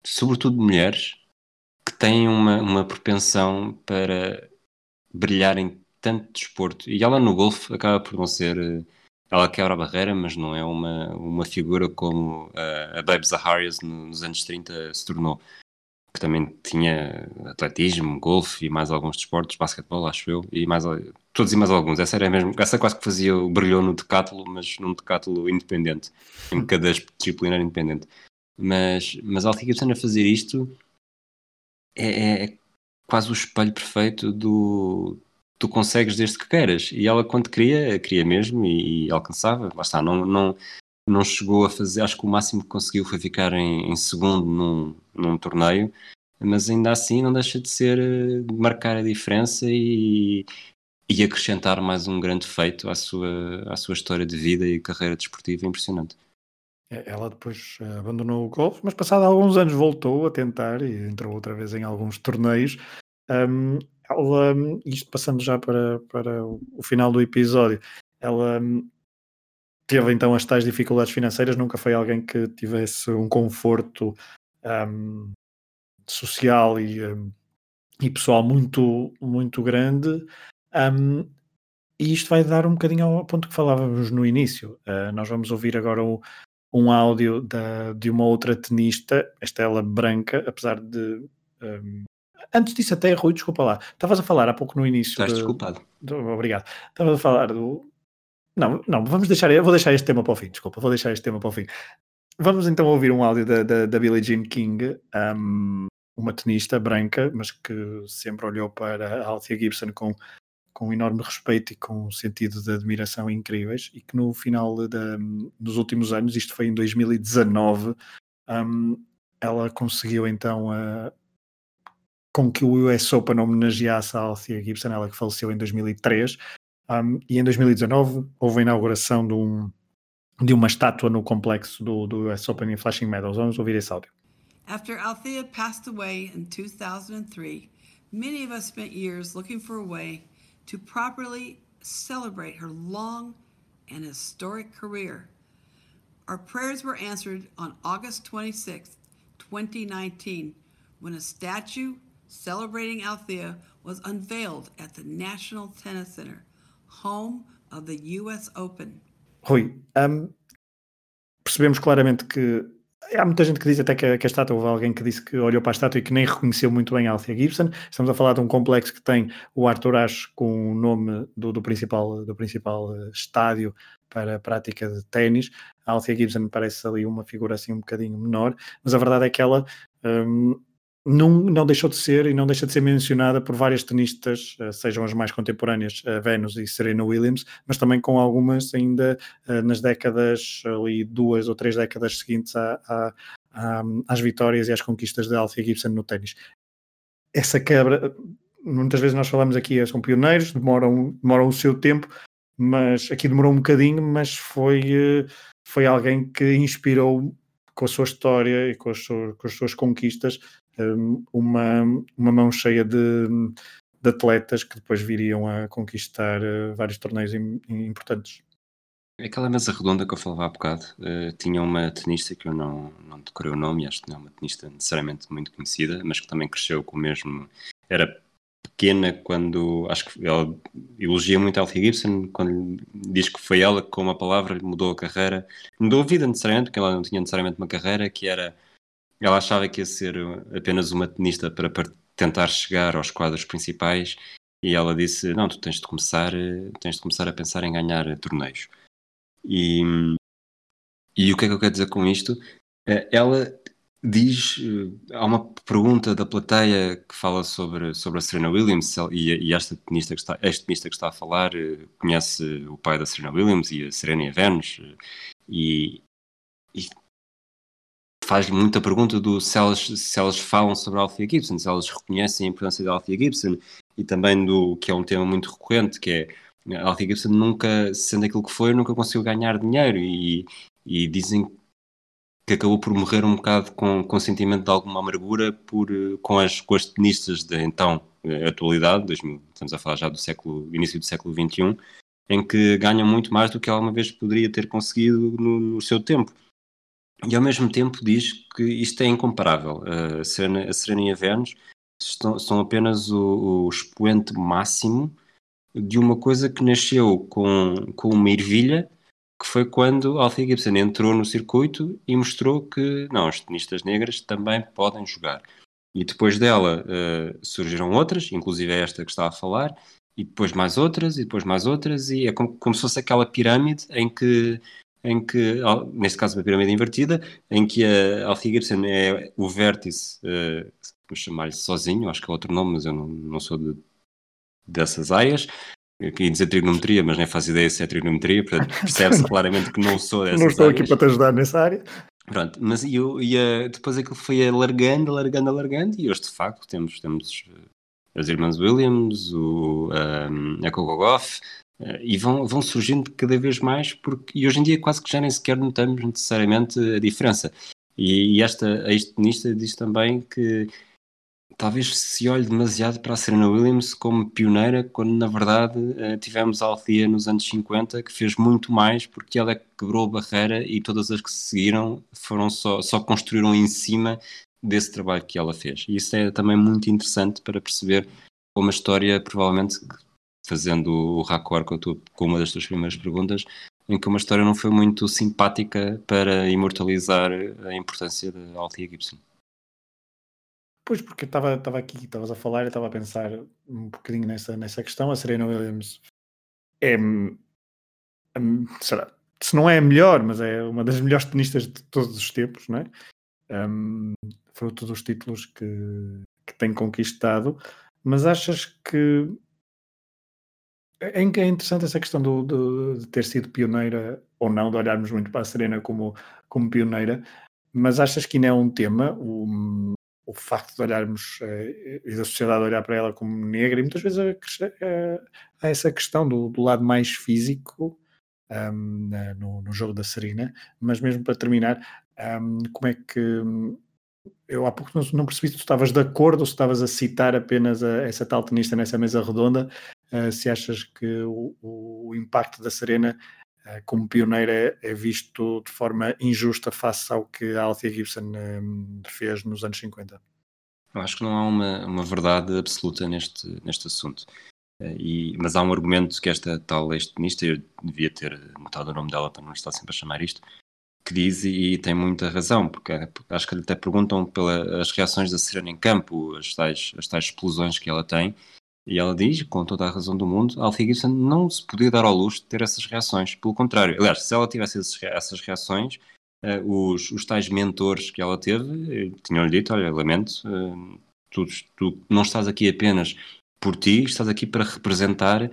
sobretudo de mulheres, que têm uma, uma propensão para brilhar em tanto desporto. E ela no golfe acaba por não ser ela quebra a barreira, mas não é uma, uma figura como a, a Babe Zaharias nos anos 30 se tornou. Que também tinha atletismo, golfe e mais alguns desportos, basquetebol, acho eu, e mais todos e mais alguns. Essa era mesmo, essa quase que fazia o brilhou no decátulo, mas num decátulo independente, em cada disciplina independente. Mas, mas Alti Gibson a fazer isto é, é quase o espelho perfeito do, tu consegues desde que queiras. E ela, quando queria, queria mesmo e, e, alcançava. Lá está, não, não, não chegou a fazer. Acho que o máximo que conseguiu foi ficar em, em segundo num, num torneio, mas ainda assim não deixa de ser de marcar a diferença e, e acrescentar mais um grande feito à sua, à sua história de vida e carreira desportiva impressionante. É, ela depois eh, abandonou o golfe, mas passado alguns anos voltou a tentar e entrou outra vez em alguns torneios. Um, ela, isto passando já para, para o final do episódio, ela teve então as tais dificuldades financeiras, nunca foi alguém que tivesse um conforto um, social e, um, e pessoal muito, muito grande. Um, e isto vai dar um bocadinho ao ponto que falávamos no início. Uh, nós vamos ouvir agora um, um áudio da, de uma outra tenista, esta ela branca, apesar de um, Antes disso, até, Rui, desculpa lá. Estavas a falar há pouco no início. Estás de, desculpado. De, obrigado. Estavas a falar do. Não, não, vamos deixar. Eu vou deixar este tema para o fim, desculpa, vou deixar este tema para o fim. Vamos então ouvir um áudio da, da, da Billie Jean King, um, uma tenista branca, mas que sempre olhou para a Althea Gibson com, com um enorme respeito e com um sentido de admiração incríveis, e que no final dos últimos anos, isto foi em 2019, um, ela conseguiu então a, com que o US Open homenageasse a Althea Gibson, ela que faleceu em 2003, um, e em 2019 houve a inauguração de, um, de uma estátua no complexo do, do US Open em Flashing Meadows. Vamos ouvir esse áudio. After Althea passed away in 2003, many of us spent years looking for a way to properly celebrate her long and historic career. Our prayers were answered on August 26, 2019, when a statue celebrating Althea was unveiled at the National Tennis Center, home of the US Open. Rui, um, percebemos claramente que há muita gente que diz até que a, que a estátua, houve alguém que disse que olhou para a estátua e que nem reconheceu muito bem a Althea Gibson. Estamos a falar de um complexo que tem o Arthur Ashe com o nome do, do principal, do principal uh, estádio para a prática de ténis. A Althea Gibson parece ali uma figura assim um bocadinho menor, mas a verdade é que ela um, não, não deixou de ser e não deixa de ser mencionada por várias tenistas, eh, sejam as mais contemporâneas, eh, Venus e Serena Williams, mas também com algumas ainda eh, nas décadas, ali duas ou três décadas seguintes à, à, à, às vitórias e às conquistas de Althea Gibson no ténis. Essa quebra, muitas vezes nós falamos aqui, são pioneiros, demoram, demoram o seu tempo, mas aqui demorou um bocadinho, mas foi, foi alguém que inspirou com a sua história e com as suas, com as suas conquistas uma, uma mão cheia de, de, atletas que depois viriam a conquistar uh, vários torneios importantes. Aquela mesa redonda que eu falava há bocado uh, tinha uma tenista que eu não, não decorei o nome, acho que não é uma tenista necessariamente muito conhecida, mas que também cresceu com o mesmo. Era pequena, quando acho que ela elogia muito a Althea Gibson, quando diz que foi ela que com uma palavra mudou a carreira, mudou a vida necessariamente, porque ela não tinha necessariamente uma carreira, que era ela achava que ia ser apenas uma tenista para tentar chegar aos quadros principais e ela disse, não, tu tens de começar, tens de começar a pensar em ganhar torneios. E, e o que é que eu quero dizer com isto? Ela diz, há uma pergunta da plateia que fala sobre, sobre a Serena Williams e, e esta tenista que está, este tenista que está a falar conhece o pai da Serena Williams e a Serena Venus e, e faz muita pergunta do se elas, se elas falam sobre a Gibson, se elas reconhecem a importância da Althea Gibson e também do que é um tema muito recorrente, que é a Gibson nunca, sendo aquilo que foi, nunca conseguiu ganhar dinheiro e, e dizem que acabou por morrer um bocado com, com sentimento de alguma amargura por, com, as, com as tenistas de então, atualidade, 2000, estamos a falar já do século, início do século XXI, em que ganham muito mais do que alguma vez poderia ter conseguido no, no seu tempo e ao mesmo tempo diz que isto é incomparável. A Serena, a Serena e a Vênus estão, são apenas o, o, expoente máximo de uma coisa que nasceu com, com uma ervilha, que foi quando Althea Gibson entrou no circuito e mostrou que não, as tenistas negras também podem jogar. E depois dela uh, surgiram outras, inclusive esta que está a falar, e depois mais outras, e depois mais outras, e é como, como se fosse aquela pirâmide em que em que, neste caso uma pirâmide invertida, em que a Gibson é o vértice, uh, vamos chamar-lhe sozinho, acho que é outro nome, mas eu não, não sou de, dessas aias, eu queria dizer trigonometria, mas nem faço ideia se é trigonometria, portanto percebe-se claramente que não sou dessas Não estou aqui para te ajudar nessa área. Pronto, mas eu, e, uh, depois aquilo foi alargando, alargando, alargando, e hoje de facto temos, temos eh, as irmãs Williams, o, um, a Coco Goff, e vão, vão surgindo cada vez mais, porque, e hoje em dia quase que já nem sequer notamos necessariamente a diferença. E, e esta ex-tenista diz também que talvez se olhe demasiado para a Serena Williams como pioneira, quando na verdade eh, tivemos a Althea nos anos 50 que fez muito mais porque ela quebrou a barreira e todas as que se seguiram foram só, só construíram em cima desse trabalho que ela fez. E isso é também muito interessante para perceber como a história provavelmente fazendo o raccord com, com uma das tuas primeiras perguntas, em que uma história não foi muito simpática para imortalizar a importância da Althea Gibson. Pois, porque estava aqui, estavas a falar estava a pensar um bocadinho nessa, nessa questão. A Serena Williams é, será, se não é a melhor, mas é uma das melhores tenistas de todos os tempos, não é? Um, fruto dos títulos que, que tem conquistado. Mas achas que é, interessante essa questão do, do, de ter sido pioneira ou não, de olharmos muito para a Serena como, como pioneira, mas achas que ainda é um tema o, o facto de olharmos eh, e da sociedade olhar para ela como negra e muitas vezes há essa questão do, do lado mais físico um, no, no, jogo da Serena, mas mesmo para terminar, um, como é que eu há pouco não, não percebi se tu estavas de acordo ou se estavas a citar apenas a, essa tal tenista nessa mesa redonda, se achas que o, o, impacto da Serena uh, como pioneira é, é, visto de forma injusta face ao que a Althea Gibson um, fez nos anos 50. Eu acho que não há uma, uma verdade absoluta neste, neste assunto. Uh, e, mas há um argumento que esta tal ex-tenista, eu devia ter notado o nome dela para não estar sempre a chamar isto, que diz e, e tem muita razão, porque acho que até perguntam pelas reações da Serena em campo, as tais, as tais explosões que ela tem, e ela diz, com toda a razão do mundo, Alfie Gibson não se podia dar ao luxo de ter essas reações. Pelo contrário, aliás, se ela tivesse essas reações, uh, os, os tais mentores que ela teve uh, tinham-lhe dito: Olha, lamento, uh, tu, tu, não estás aqui apenas por ti, estás aqui para representar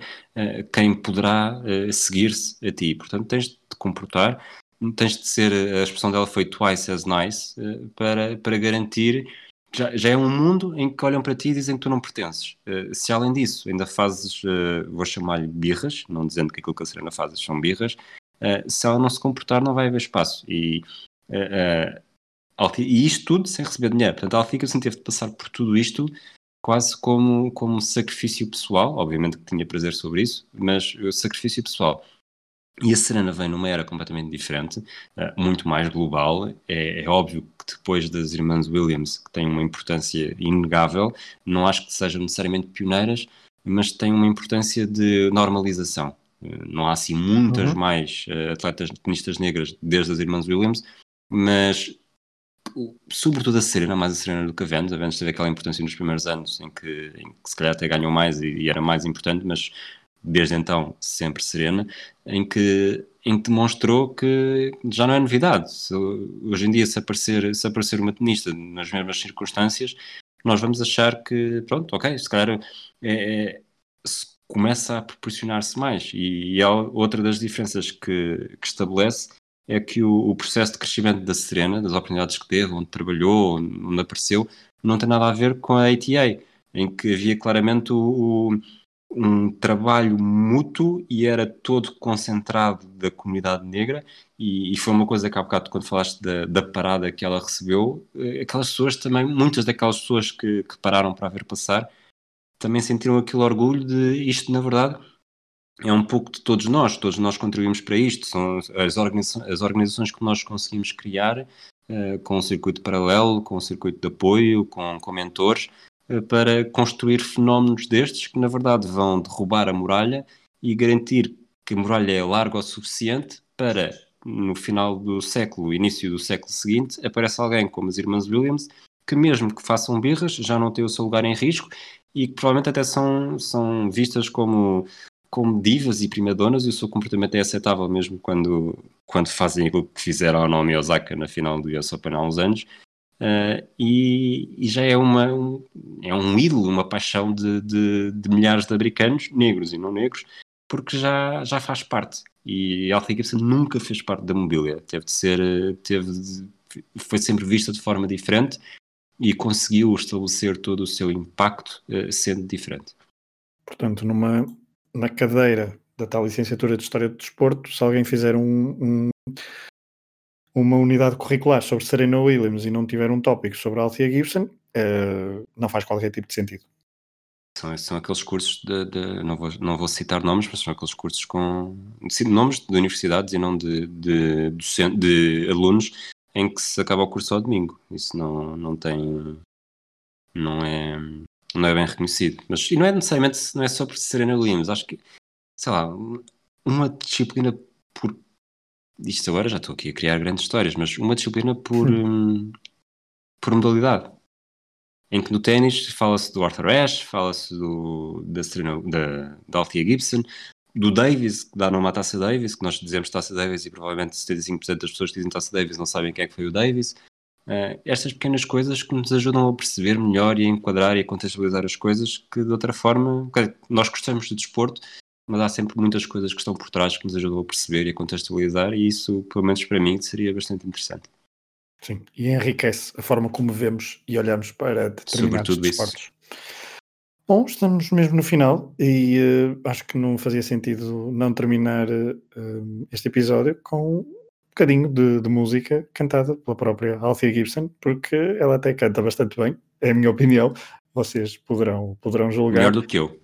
quem poderá seguir-se a ti. Portanto, tens de te comportar tens de ser, a expressão dela foi twice as nice, uh, para, para garantir. Já, já é um mundo em que olham para ti e dizem que tu não pertences. Uh, se além disso ainda fazes, uh, vou chamar-lhe birras, não dizendo que aquilo que a Serena faz são birras, se ela não se comportar, não vai haver espaço. E, e isto tudo sem receber dinheiro. Portanto, a Alficason teve de passar por tudo isto quase como, como sacrifício pessoal. Obviamente que tinha prazer sobre isso, mas o sacrifício pessoal E a Serena vem numa era completamente diferente, uh, muito mais global. É, é, óbvio que depois das irmãs Williams, que têm uma importância inegável, não acho que sejam necessariamente pioneiras, mas têm uma importância de normalização. Uh, não há assim muitas uhum. mais uh, atletas tenistas negras desde as irmãs Williams, mas sobretudo a Serena, mais a Serena do que a Venus. A Venus teve aquela importância nos primeiros anos em que, em que se calhar até ganhou mais e, e era mais importante, mas desde então sempre serena, em que, em que demonstrou que já não é novidade. Se, hoje em dia, se aparecer, se aparecer uma tenista nas mesmas circunstâncias, nós vamos achar que, pronto, ok, se calhar é, é, começa a proporcionar-se mais. E, e outra das diferenças que, que estabelece é que o, o, processo de crescimento da Serena, das oportunidades que teve, onde trabalhou, onde apareceu, não tem nada a ver com a ATA, em que havia claramente o um trabalho mútuo e era todo concentrado da comunidade negra. E, e, foi uma coisa que há bocado quando falaste da, da, parada que ela recebeu, eh, aquelas pessoas também, muitas daquelas pessoas que, que pararam para ver passar, também sentiram aquele orgulho de isto na verdade é um pouco de todos nós, todos nós contribuímos para isto, são as, organizações, as organizações que nós conseguimos criar uh, com um circuito paralelo, com um circuito de apoio, com, com mentores, para construir fenómenos destes que na verdade vão derrubar a muralha e garantir que a muralha é larga o suficiente para no final do século, início do século seguinte, aparece alguém como as irmãs Williams que mesmo que façam birras já não tem o seu lugar em risco e que provavelmente até são, são vistas como como divas e primadonas e o seu comportamento é aceitável mesmo quando, quando fazem aquilo que fizeram ao Naomi Osaka na final do US Open há uns anos. Uh, e, e, já é, uma, um, é um ídolo, uma paixão de, de, de, milhares de americanos, negros e não negros, porque já, já faz parte. E Althea Gibson nunca fez parte da mobília, teve de ser, teve de, foi sempre vista de forma diferente e conseguiu estabelecer todo o seu impacto uh, sendo diferente. Portanto, numa, na cadeira da tal licenciatura de História do Desporto, se alguém fizer um, um, uma unidade curricular sobre Serena Williams e não tiver um tópico sobre Althea Gibson, uh, não faz qualquer tipo de sentido. São, são aqueles cursos de, de, não, vou, não vou citar nomes, mas são aqueles cursos com nomes de universidades e não de, de, de alunos em que se acaba o curso ao domingo. Isso não, não tem. Não é, não é bem reconhecido. Mas, e não é necessariamente, não é só por Serena Williams, acho que, sei lá, uma disciplina por. Isto agora já estou aqui a criar grandes histórias, mas uma disciplina por, hum, por modalidade. Em que no ténis fala-se do Arthur Ashe, fala-se da, Serena, da, da Althea Gibson, do Davis, que dá nome à Taça Davis, que nós dizemos Taça Davis e provavelmente 75% das pessoas que dizem Taça Davis não sabem quem é que foi o Davis. Uh, estas pequenas coisas que nos ajudam a perceber melhor e a enquadrar e a contextualizar as coisas que de outra forma, nós gostamos de desporto, mas há sempre muitas coisas que estão por trás que nos ajudam a perceber e a contextualizar e isso, pelo menos para mim, seria bastante interessante. Sim, e enriquece a forma como vemos e olhamos para determinados Sobretudo desportos. Isso. Bom, estamos mesmo no final e uh, acho que não fazia sentido não terminar uh, este episódio com bocadinho de, de, música cantada pela própria Althea Gibson, porque ela até canta bastante bem, é a minha opinião. Vocês poderão, poderão julgar. Melhor do que eu.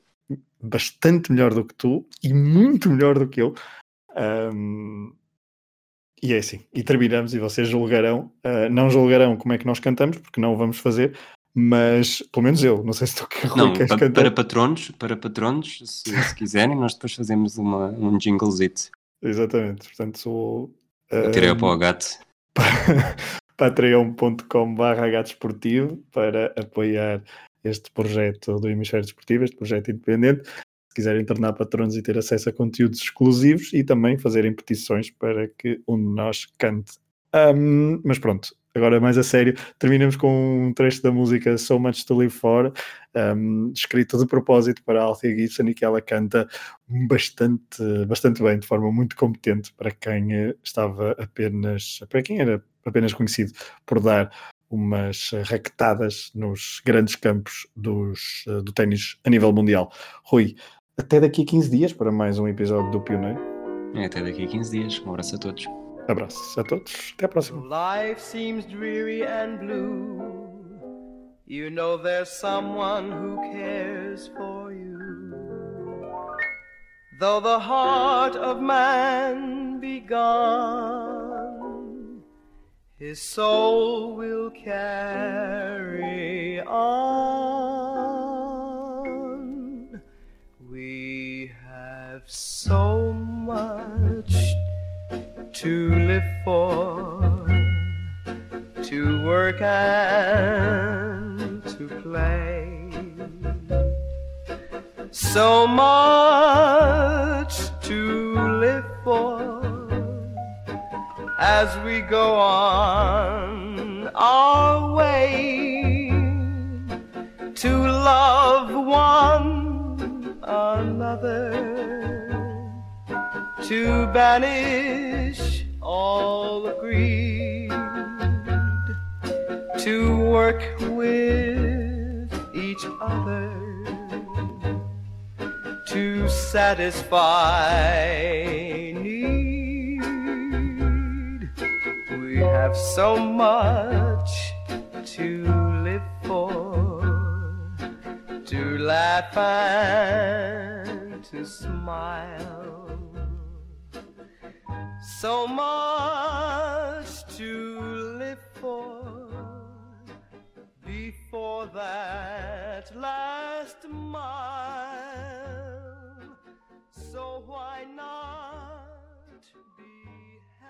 Bastante melhor do que tu e muito melhor do que eu. Um, e é assim. E terminamos e vocês julgarão. Uh, não julgarão como é que nós cantamos, porque não o vamos fazer, mas pelo menos eu, não sei se tu não, queres para, cantar. Para patronos, para patronos se, se quiserem, nós depois fazemos uma, um jinglezito. Exatamente, portanto sou Tirei um, para o gato. patreon.com barra gato esportivo para apoiar este projeto do Hemisfério Desportivo, este projeto independente. Se quiserem tornar patronos e ter acesso a conteúdos exclusivos e também fazerem petições para que um de nós cante. Um, mas pronto, agora mais a sério, terminamos com um trecho da música So Much to Live For, um, escrito de propósito para Althea Gibson e que ela canta bastante, bastante bem, de forma muito competente para quem eh, estava apenas, para quem era apenas conhecido por dar umas raquetadas nos grandes campos dos, eh, do ténis a nível mundial. Rui, até daqui a 15 dias para mais um episódio do Pioneiro. É, até daqui a 15 dias. Um abraço a todos. Abraços a todos. Até a próxima. Life seems dreary and blue. You know there's someone who cares for you. Though the heart of man be gone, his soul will carry on. We have so much to live for, to work and to play. So much to live for as we go on our way to love one another, to banish all greed, to work with each other to satisfy have so much to live for, to laugh and to smile. So much to live for before that last mile. So why not be?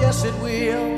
yes it will.